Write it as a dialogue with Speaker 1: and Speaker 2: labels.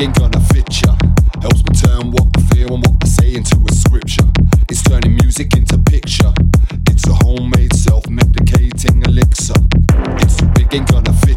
Speaker 1: ain't gonna fit ya. Helps me turn what I feel and what I say into a scripture. It's turning music into picture. It's a homemade self medicating elixir. It's a big ain't gonna fit